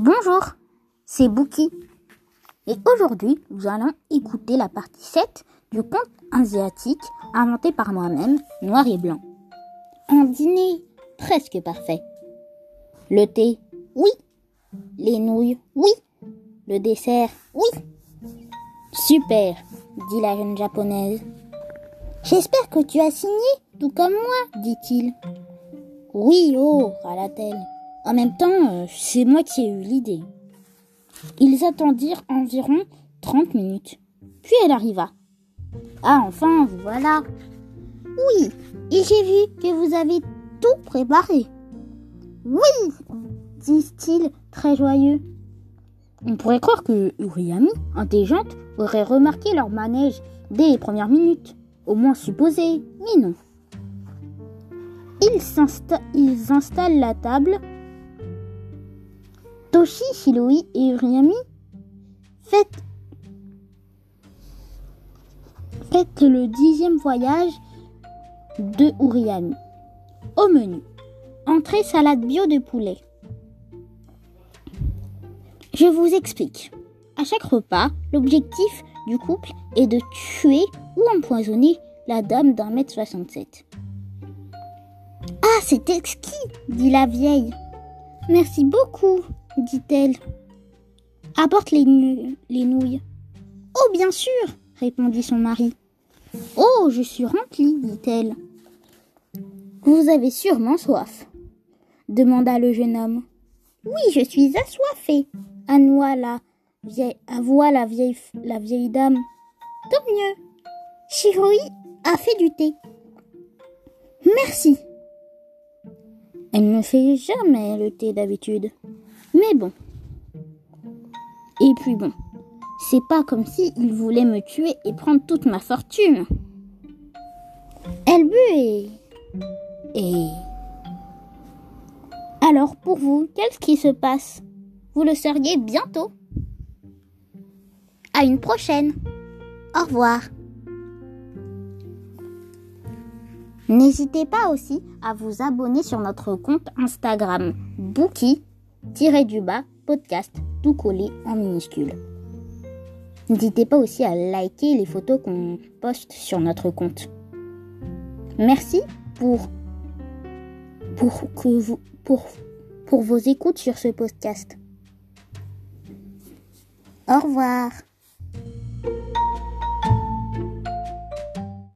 Bonjour, c'est Bouki. Et aujourd'hui, nous allons écouter la partie 7 du conte asiatique inventé par moi-même, noir et blanc. Un dîner presque parfait. Le thé, oui. Les nouilles, oui. Le dessert, oui. Super, dit la jeune japonaise. J'espère que tu as signé, tout comme moi, dit-il. Oui, oh, râla-t-elle. En même temps, euh, c'est moi qui ai eu l'idée. Ils attendirent environ trente minutes. Puis elle arriva. Ah, enfin, voilà. Oui, et j'ai vu que vous avez tout préparé. Oui, disent-ils très joyeux. On pourrait croire que Uriami, intelligente, aurait remarqué leur manège dès les premières minutes. Au moins supposé, mais non. Ils, installent la table. Toshi, Shiloi et Uriami faites, faites le dixième voyage de Uriami. Au menu, entrée salade bio de poulet. Je vous explique. À chaque repas, l'objectif du couple est de tuer ou empoisonner la dame d'un mètre soixante-sept. Ah, c'est exquis, dit la vieille. Merci beaucoup, dit-elle. Apporte les, les nouilles. Oh, bien sûr, répondit son mari. Oh, je suis remplie, dit-elle. Vous avez sûrement soif, demanda le jeune homme. Oui, je suis assoiffée, avoua la vieille, la vieille, la vieille dame. Tant mieux. Shiroi a fait du thé. Merci, elle ne fait jamais le thé d'habitude. Mais bon. Et puis bon, c'est pas comme si il voulait me tuer et prendre toute ma fortune. Elle but et... Alors pour vous, qu'est-ce qui se passe? Vous le sauriez bientôt. À une prochaine. Au revoir. N'hésitez pas aussi à vous abonner sur notre compte Instagram Bookie-du-bas podcast tout collé en minuscule. N'hésitez pas aussi à liker les photos qu'on poste sur notre compte. Merci pour, pour, que vous, pour, pour vos écoutes sur ce podcast. Au revoir.